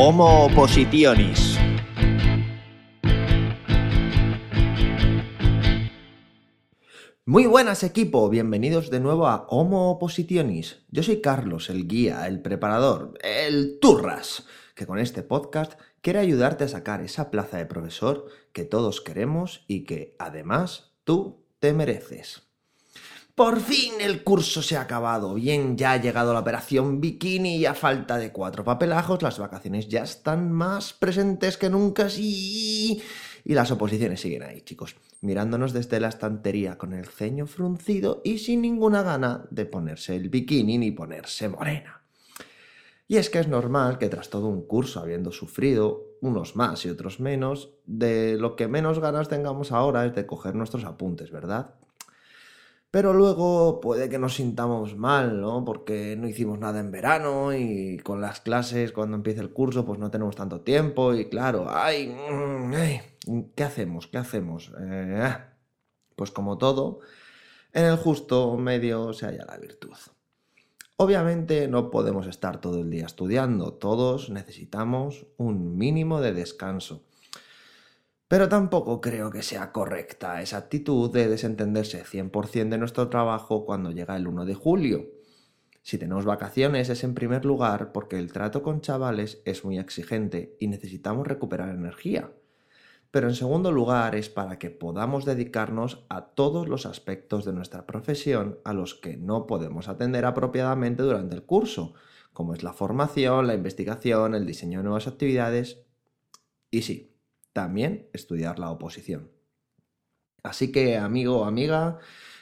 Homo Oppositionis. Muy buenas equipo, bienvenidos de nuevo a Homo Oppositionis. Yo soy Carlos, el guía, el preparador, el turras, que con este podcast quiere ayudarte a sacar esa plaza de profesor que todos queremos y que además tú te mereces. Por fin el curso se ha acabado. Bien, ya ha llegado la operación bikini y a falta de cuatro papelajos, las vacaciones ya están más presentes que nunca, sí. Y las oposiciones siguen ahí, chicos, mirándonos desde la estantería con el ceño fruncido y sin ninguna gana de ponerse el bikini ni ponerse morena. Y es que es normal que tras todo un curso habiendo sufrido, unos más y otros menos, de lo que menos ganas tengamos ahora es de coger nuestros apuntes, ¿verdad? Pero luego puede que nos sintamos mal, ¿no? Porque no hicimos nada en verano y con las clases, cuando empiece el curso, pues no tenemos tanto tiempo y claro, ay, mm, ¿qué hacemos? ¿Qué hacemos? Eh, ah, pues como todo, en el justo medio se halla la virtud. Obviamente no podemos estar todo el día estudiando, todos necesitamos un mínimo de descanso. Pero tampoco creo que sea correcta esa actitud de desentenderse 100% de nuestro trabajo cuando llega el 1 de julio. Si tenemos vacaciones es en primer lugar porque el trato con chavales es muy exigente y necesitamos recuperar energía. Pero en segundo lugar es para que podamos dedicarnos a todos los aspectos de nuestra profesión a los que no podemos atender apropiadamente durante el curso, como es la formación, la investigación, el diseño de nuevas actividades y sí, también estudiar la oposición. Así que, amigo o amiga,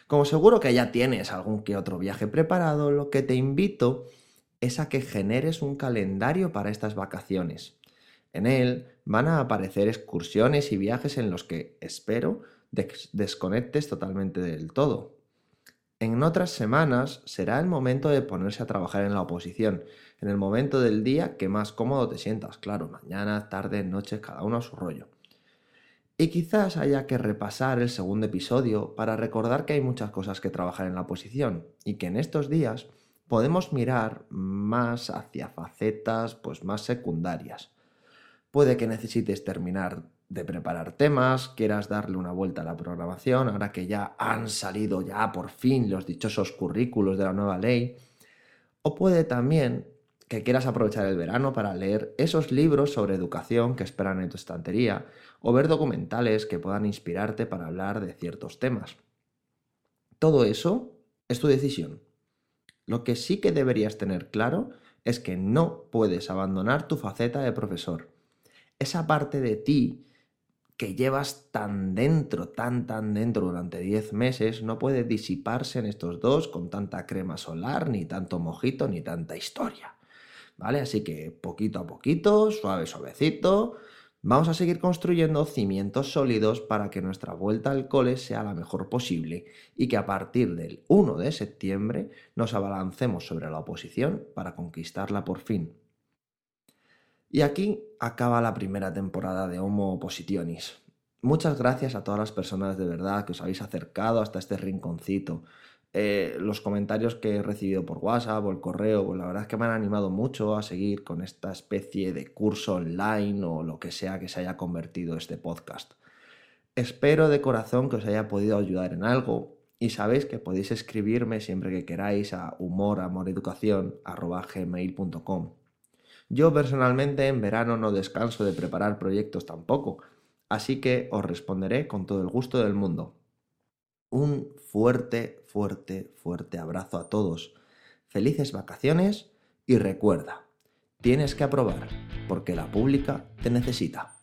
como seguro que ya tienes algún que otro viaje preparado, lo que te invito es a que generes un calendario para estas vacaciones. En él van a aparecer excursiones y viajes en los que, espero, desconectes totalmente del todo. En otras semanas será el momento de ponerse a trabajar en la oposición, en el momento del día que más cómodo te sientas, claro, mañana, tarde, noche, cada uno a su rollo. Y quizás haya que repasar el segundo episodio para recordar que hay muchas cosas que trabajar en la oposición y que en estos días podemos mirar más hacia facetas pues más secundarias. Puede que necesites terminar de preparar temas, quieras darle una vuelta a la programación, ahora que ya han salido ya por fin los dichosos currículos de la nueva ley. O puede también que quieras aprovechar el verano para leer esos libros sobre educación que esperan en tu estantería o ver documentales que puedan inspirarte para hablar de ciertos temas. Todo eso es tu decisión. Lo que sí que deberías tener claro es que no puedes abandonar tu faceta de profesor. Esa parte de ti que llevas tan dentro, tan, tan dentro durante 10 meses, no puede disiparse en estos dos con tanta crema solar, ni tanto mojito, ni tanta historia. ¿Vale? Así que poquito a poquito, suave, suavecito, vamos a seguir construyendo cimientos sólidos para que nuestra vuelta al cole sea la mejor posible y que a partir del 1 de septiembre nos abalancemos sobre la oposición para conquistarla por fin. Y aquí acaba la primera temporada de Homo Oppositionis. Muchas gracias a todas las personas de verdad que os habéis acercado hasta este rinconcito. Eh, los comentarios que he recibido por WhatsApp o el correo, pues la verdad es que me han animado mucho a seguir con esta especie de curso online o lo que sea que se haya convertido este podcast. Espero de corazón que os haya podido ayudar en algo y sabéis que podéis escribirme siempre que queráis a humoramoreducación.com. Yo personalmente en verano no descanso de preparar proyectos tampoco, así que os responderé con todo el gusto del mundo. Un fuerte, fuerte, fuerte abrazo a todos. Felices vacaciones y recuerda, tienes que aprobar porque la pública te necesita.